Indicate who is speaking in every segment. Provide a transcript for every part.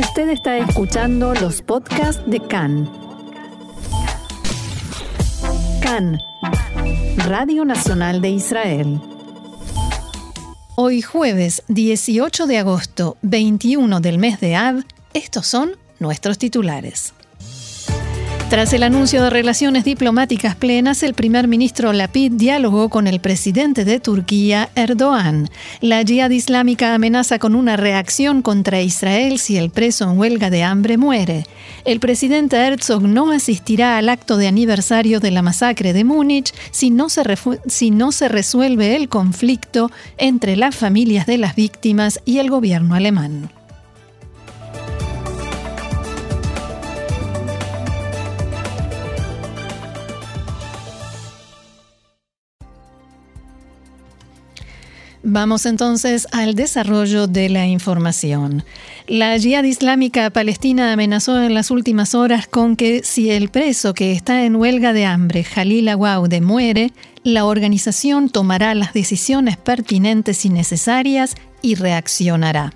Speaker 1: Usted está escuchando los podcasts de CAN. CAN, Radio Nacional de Israel. Hoy jueves 18 de agosto, 21 del mes de Av, estos son nuestros titulares. Tras el anuncio de relaciones diplomáticas plenas, el primer ministro Lapid dialogó con el presidente de Turquía, Erdogan. La yihad islámica amenaza con una reacción contra Israel si el preso en huelga de hambre muere. El presidente Herzog no asistirá al acto de aniversario de la masacre de Múnich si no se, si no se resuelve el conflicto entre las familias de las víctimas y el gobierno alemán. Vamos entonces al desarrollo de la información. La Yihad Islámica Palestina amenazó en las últimas horas con que si el preso que está en huelga de hambre, Jalil Awaude, muere, la organización tomará las decisiones pertinentes y necesarias y reaccionará.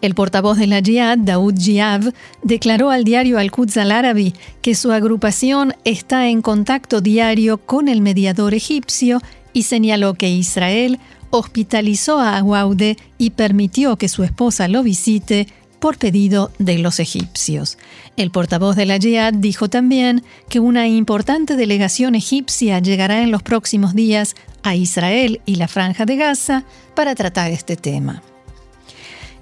Speaker 1: El portavoz de la Jihad, Daoud Jiab, declaró al diario Al-Quds al-Arabi que su agrupación está en contacto diario con el mediador egipcio y señaló que Israel hospitalizó a Aguaude y permitió que su esposa lo visite por pedido de los egipcios. El portavoz de la Jihad dijo también que una importante delegación egipcia llegará en los próximos días a Israel y la Franja de Gaza para tratar este tema.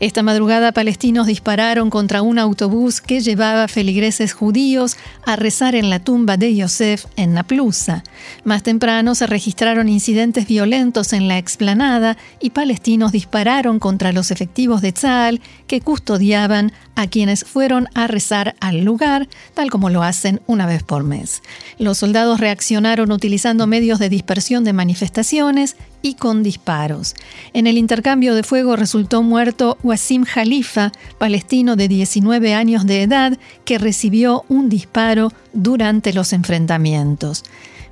Speaker 1: Esta madrugada palestinos dispararon contra un autobús que llevaba feligreses judíos a rezar en la tumba de Yosef en Naplusa. Más temprano se registraron incidentes violentos en la explanada y palestinos dispararon contra los efectivos de Tzal que custodiaban a quienes fueron a rezar al lugar, tal como lo hacen una vez por mes. Los soldados reaccionaron utilizando medios de dispersión de manifestaciones y con disparos. En el intercambio de fuego resultó muerto Wasim Khalifa, palestino de 19 años de edad, que recibió un disparo durante los enfrentamientos.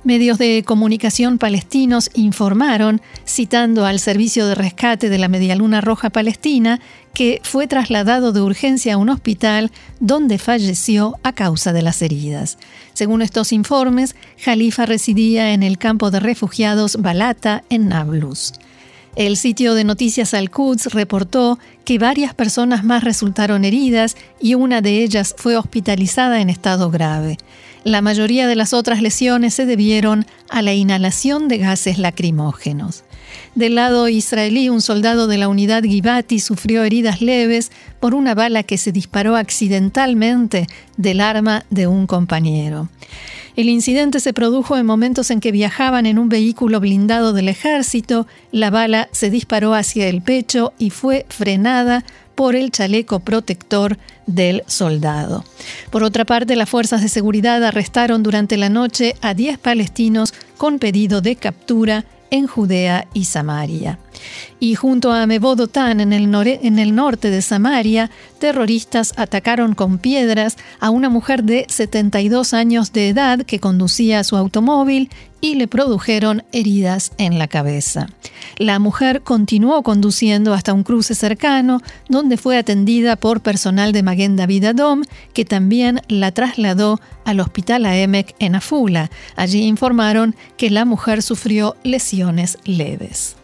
Speaker 1: Medios de comunicación palestinos informaron, citando al Servicio de Rescate de la Medialuna Roja Palestina, que fue trasladado de urgencia a un hospital donde falleció a causa de las heridas. Según estos informes, Jalifa residía en el campo de refugiados Balata en Nablus. El sitio de noticias Al-Quds reportó que varias personas más resultaron heridas y una de ellas fue hospitalizada en estado grave. La mayoría de las otras lesiones se debieron a la inhalación de gases lacrimógenos. Del lado israelí, un soldado de la unidad Givati sufrió heridas leves por una bala que se disparó accidentalmente del arma de un compañero. El incidente se produjo en momentos en que viajaban en un vehículo blindado del ejército, la bala se disparó hacia el pecho y fue frenada por el chaleco protector del soldado. Por otra parte, las fuerzas de seguridad arrestaron durante la noche a 10 palestinos con pedido de captura en Judea y Samaria. Y junto a Mebodotan, en el, en el norte de Samaria, terroristas atacaron con piedras a una mujer de 72 años de edad que conducía su automóvil y le produjeron heridas en la cabeza. La mujer continuó conduciendo hasta un cruce cercano, donde fue atendida por personal de Maguen David Adom, que también la trasladó al hospital AEMEC en Afula. Allí informaron que la mujer sufrió lesiones leves.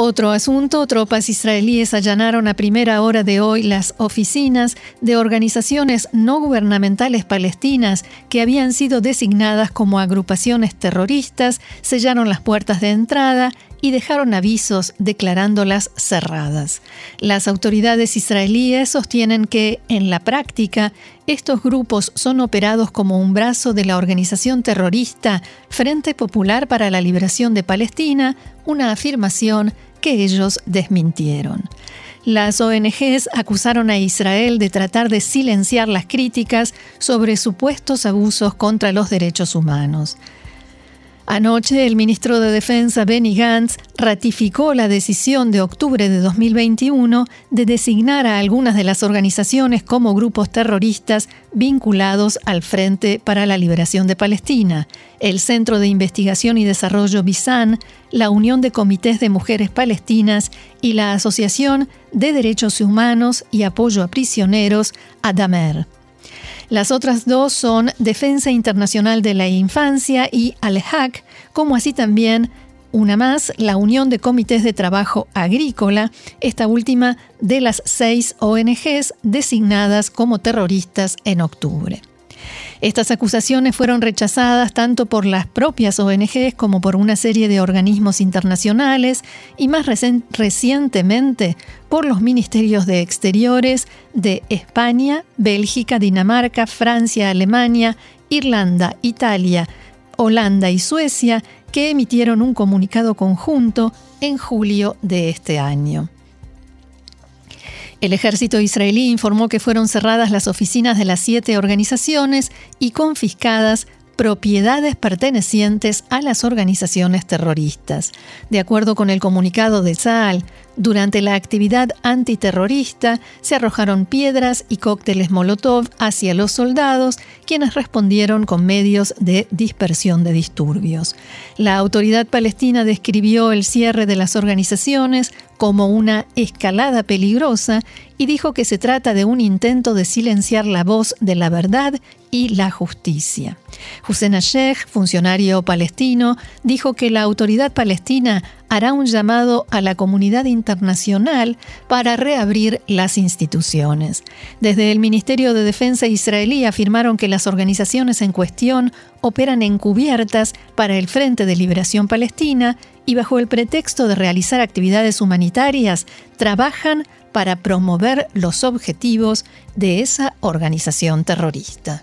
Speaker 1: Otro asunto, tropas israelíes allanaron a primera hora de hoy las oficinas de organizaciones no gubernamentales palestinas que habían sido designadas como agrupaciones terroristas, sellaron las puertas de entrada y dejaron avisos declarándolas cerradas. Las autoridades israelíes sostienen que, en la práctica, estos grupos son operados como un brazo de la organización terrorista Frente Popular para la Liberación de Palestina, una afirmación que ellos desmintieron. Las ONGs acusaron a Israel de tratar de silenciar las críticas sobre supuestos abusos contra los derechos humanos. Anoche, el ministro de Defensa Benny Gantz ratificó la decisión de octubre de 2021 de designar a algunas de las organizaciones como grupos terroristas vinculados al Frente para la Liberación de Palestina, el Centro de Investigación y Desarrollo BISAN, la Unión de Comités de Mujeres Palestinas y la Asociación de Derechos Humanos y Apoyo a Prisioneros, ADAMER. Las otras dos son Defensa Internacional de la Infancia y Al-Haq, como así también una más, la Unión de Comités de Trabajo Agrícola, esta última de las seis ONGs designadas como terroristas en octubre. Estas acusaciones fueron rechazadas tanto por las propias ONGs como por una serie de organismos internacionales y más recientemente por los ministerios de Exteriores de España, Bélgica, Dinamarca, Francia, Alemania, Irlanda, Italia, Holanda y Suecia, que emitieron un comunicado conjunto en julio de este año. El ejército israelí informó que fueron cerradas las oficinas de las siete organizaciones y confiscadas propiedades pertenecientes a las organizaciones terroristas. De acuerdo con el comunicado de Saal, durante la actividad antiterrorista se arrojaron piedras y cócteles Molotov hacia los soldados, quienes respondieron con medios de dispersión de disturbios. La autoridad palestina describió el cierre de las organizaciones como una escalada peligrosa y dijo que se trata de un intento de silenciar la voz de la verdad y la justicia. Hussein Sheikh, funcionario palestino, dijo que la autoridad palestina hará un llamado a la comunidad internacional para reabrir las instituciones. Desde el Ministerio de Defensa israelí afirmaron que las organizaciones en cuestión operan encubiertas para el Frente de Liberación Palestina y bajo el pretexto de realizar actividades humanitarias trabajan para promover los objetivos de esa organización terrorista.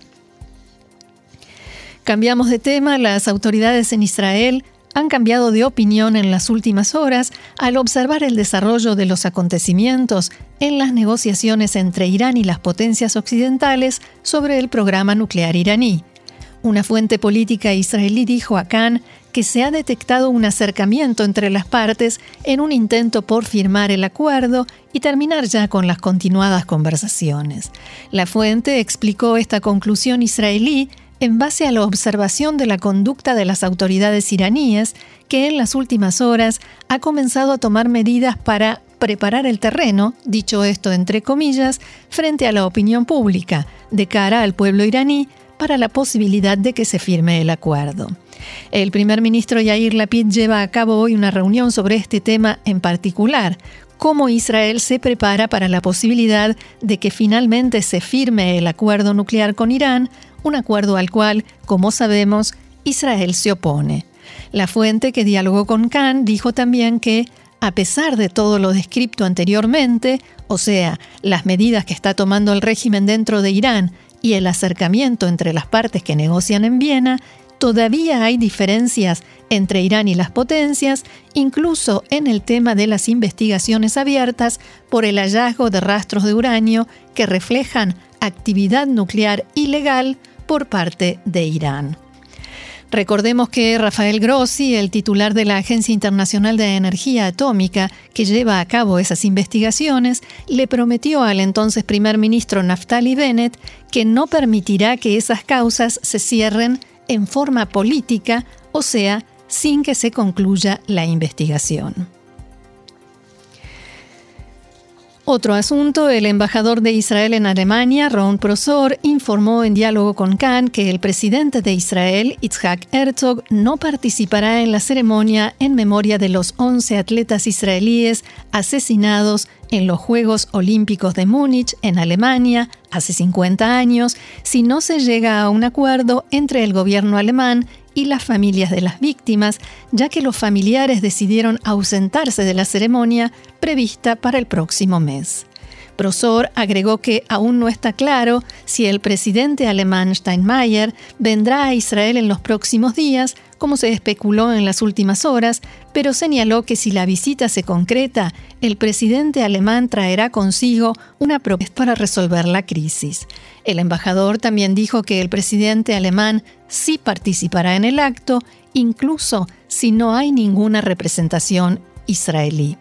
Speaker 1: Cambiamos de tema, las autoridades en Israel han cambiado de opinión en las últimas horas al observar el desarrollo de los acontecimientos en las negociaciones entre Irán y las potencias occidentales sobre el programa nuclear iraní. Una fuente política israelí dijo a Khan que se ha detectado un acercamiento entre las partes en un intento por firmar el acuerdo y terminar ya con las continuadas conversaciones. La fuente explicó esta conclusión israelí en base a la observación de la conducta de las autoridades iraníes, que en las últimas horas ha comenzado a tomar medidas para preparar el terreno, dicho esto entre comillas, frente a la opinión pública, de cara al pueblo iraní, para la posibilidad de que se firme el acuerdo. El primer ministro Yair Lapid lleva a cabo hoy una reunión sobre este tema en particular, cómo Israel se prepara para la posibilidad de que finalmente se firme el acuerdo nuclear con Irán, un acuerdo al cual, como sabemos, Israel se opone. La fuente que dialogó con Khan dijo también que, a pesar de todo lo descrito anteriormente, o sea, las medidas que está tomando el régimen dentro de Irán y el acercamiento entre las partes que negocian en Viena, todavía hay diferencias entre Irán y las potencias, incluso en el tema de las investigaciones abiertas por el hallazgo de rastros de uranio que reflejan actividad nuclear ilegal por parte de Irán. Recordemos que Rafael Grossi, el titular de la Agencia Internacional de Energía Atómica, que lleva a cabo esas investigaciones, le prometió al entonces primer ministro Naftali Bennett que no permitirá que esas causas se cierren en forma política, o sea, sin que se concluya la investigación. Otro asunto, el embajador de Israel en Alemania, Ron Prosor, informó en diálogo con Khan que el presidente de Israel, Itzhak Herzog, no participará en la ceremonia en memoria de los 11 atletas israelíes asesinados en los Juegos Olímpicos de Múnich, en Alemania, hace 50 años, si no se llega a un acuerdo entre el gobierno alemán y las familias de las víctimas, ya que los familiares decidieron ausentarse de la ceremonia prevista para el próximo mes. Prosor agregó que aún no está claro si el presidente alemán Steinmeier vendrá a Israel en los próximos días como se especuló en las últimas horas, pero señaló que si la visita se concreta, el presidente alemán traerá consigo una propuesta para resolver la crisis. El embajador también dijo que el presidente alemán sí participará en el acto incluso si no hay ninguna representación israelí.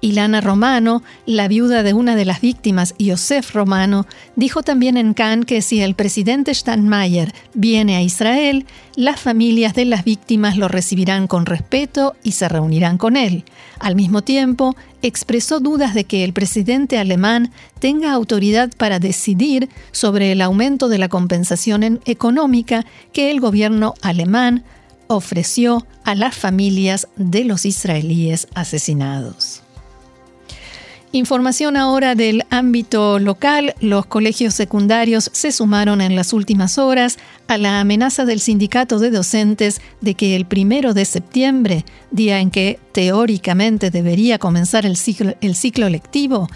Speaker 1: Ilana Romano, la viuda de una de las víctimas, Yosef Romano, dijo también en Cannes que si el presidente Steinmeier viene a Israel, las familias de las víctimas lo recibirán con respeto y se reunirán con él. Al mismo tiempo, expresó dudas de que el presidente alemán tenga autoridad para decidir sobre el aumento de la compensación económica que el gobierno alemán ofreció a las familias de los israelíes asesinados. Información ahora del ámbito local. Los colegios secundarios se sumaron en las últimas horas a la amenaza del sindicato de docentes de que el primero de septiembre, día en que teóricamente debería comenzar el ciclo, el ciclo lectivo,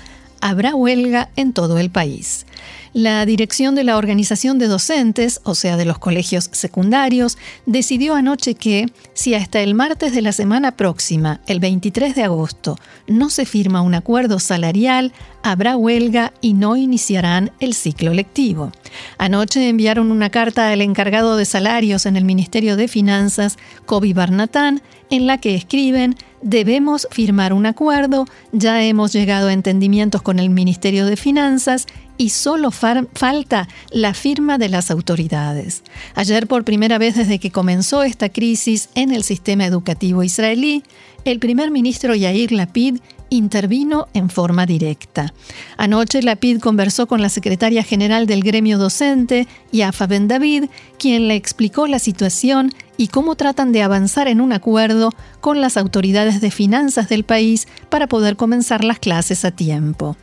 Speaker 1: habrá huelga en todo el país. La dirección de la organización de docentes, o sea, de los colegios secundarios, decidió anoche que, si hasta el martes de la semana próxima, el 23 de agosto, no se firma un acuerdo salarial, habrá huelga y no iniciarán el ciclo lectivo. Anoche enviaron una carta al encargado de salarios en el Ministerio de Finanzas, Kobi Barnatán, en la que escriben debemos firmar un acuerdo, ya hemos llegado a entendimientos con el Ministerio de Finanzas y solo falta la firma de las autoridades. Ayer, por primera vez desde que comenzó esta crisis en el sistema educativo israelí, el primer ministro Yair Lapid intervino en forma directa. Anoche Lapid conversó con la secretaria general del gremio docente, Yafa Ben David, quien le explicó la situación y cómo tratan de avanzar en un acuerdo con las autoridades de finanzas del país para poder comenzar las clases a tiempo.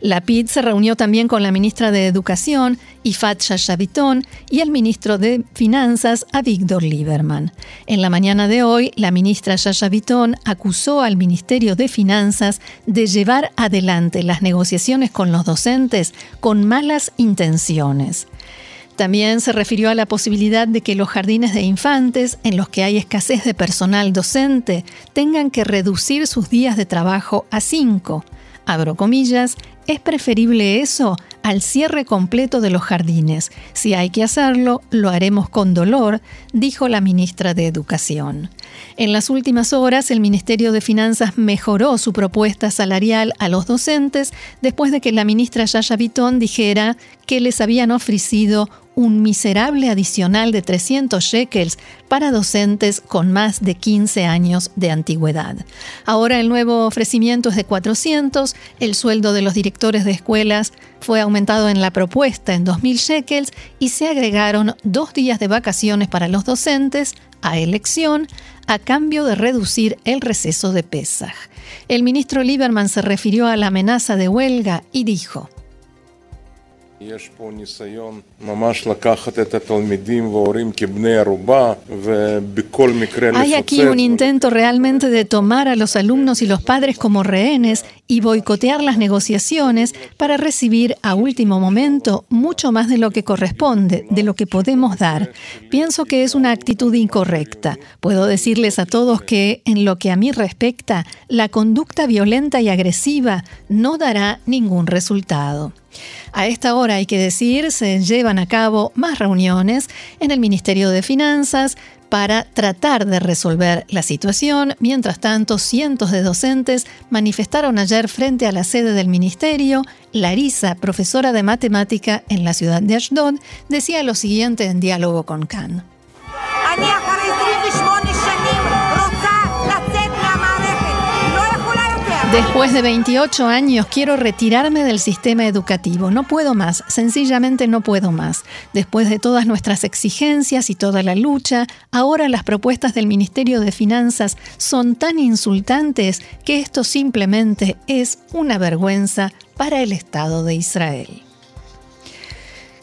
Speaker 1: La PID se reunió también con la ministra de Educación, Ifat Shashavitón, y el ministro de Finanzas, Avigdor Lieberman. En la mañana de hoy, la ministra Shashavitón acusó al Ministerio de Finanzas de llevar adelante las negociaciones con los docentes con malas intenciones. También se refirió a la posibilidad de que los jardines de infantes, en los que hay escasez de personal docente, tengan que reducir sus días de trabajo a cinco abro comillas, es preferible eso al cierre completo de los jardines. Si hay que hacerlo, lo haremos con dolor, dijo la ministra de Educación. En las últimas horas, el Ministerio de Finanzas mejoró su propuesta salarial a los docentes después de que la ministra Yaya Vitón dijera que les habían ofrecido un miserable adicional de 300 shekels para docentes con más de 15 años de antigüedad. Ahora el nuevo ofrecimiento es de 400, el sueldo de los directores de escuelas fue aumentado en la propuesta en 2.000 shekels y se agregaron dos días de vacaciones para los docentes a elección a cambio de reducir el receso de Pesach. El ministro Lieberman se refirió a la amenaza de huelga y dijo,
Speaker 2: hay aquí un intento realmente de tomar a los alumnos y los padres como rehenes y boicotear las negociaciones para recibir a último momento mucho más de lo que corresponde, de lo que podemos dar. Pienso que es una actitud incorrecta. Puedo decirles a todos que, en lo que a mí respecta, la conducta violenta y agresiva no dará ningún resultado. A esta hora, hay que decir, se llevan a cabo más reuniones en el Ministerio de Finanzas para tratar de resolver la situación. Mientras tanto, cientos de docentes manifestaron ayer frente a la sede del ministerio. Larisa, profesora de matemática en la ciudad de Ashdod, decía lo siguiente en diálogo con Khan. Después de 28 años quiero retirarme del sistema educativo. No puedo más, sencillamente no puedo más. Después de todas nuestras exigencias y toda la lucha, ahora las propuestas del Ministerio de Finanzas son tan insultantes que esto simplemente es una vergüenza para el Estado de Israel.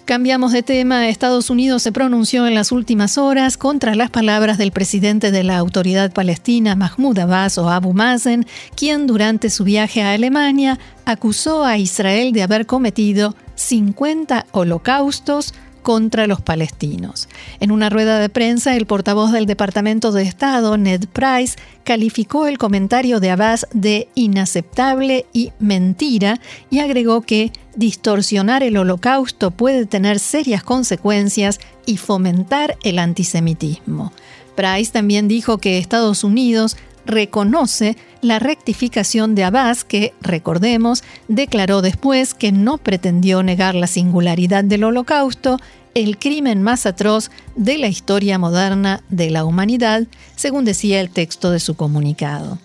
Speaker 2: Cambiamos de tema. Estados Unidos se pronunció en las últimas horas contra las palabras del presidente de la Autoridad Palestina, Mahmoud Abbas o Abu Mazen, quien durante su viaje a Alemania acusó a Israel de haber cometido 50 holocaustos
Speaker 1: contra los palestinos. En una rueda de prensa, el portavoz del Departamento de Estado, Ned Price, calificó el comentario de Abbas de inaceptable y mentira y agregó que distorsionar el holocausto puede tener serias consecuencias y fomentar el antisemitismo. Price también dijo que Estados Unidos reconoce la rectificación de Abbas, que, recordemos, declaró después que no pretendió negar la singularidad del holocausto, el crimen más atroz de la historia moderna de la humanidad, según decía el texto de su comunicado.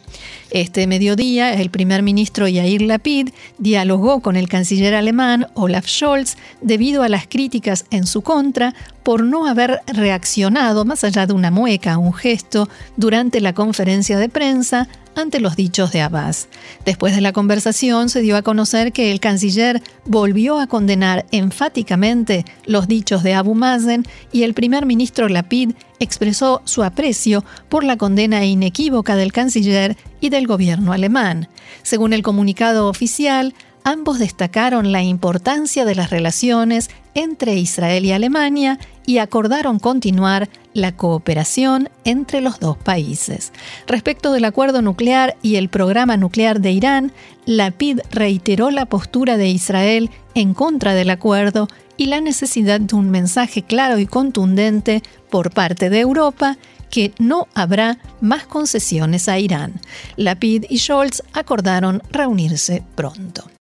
Speaker 1: Este mediodía, el primer ministro Yair Lapid dialogó con el canciller alemán Olaf Scholz debido a las críticas en su contra por no haber reaccionado, más allá de una mueca, un gesto, durante la conferencia de prensa ante los dichos de Abbas. Después de la conversación se dio a conocer que el canciller volvió a condenar enfáticamente los dichos de Abu Mazen y el primer ministro Lapid expresó su aprecio por la condena inequívoca del canciller y del gobierno alemán. Según el comunicado oficial, ambos destacaron la importancia de las relaciones entre Israel y Alemania y acordaron continuar la cooperación entre los dos países. Respecto del acuerdo nuclear y el programa nuclear de Irán, la PID reiteró la postura de Israel en contra del acuerdo y la necesidad de un mensaje claro y contundente por parte de Europa que no habrá más concesiones a Irán. Lapid y Scholz acordaron reunirse pronto.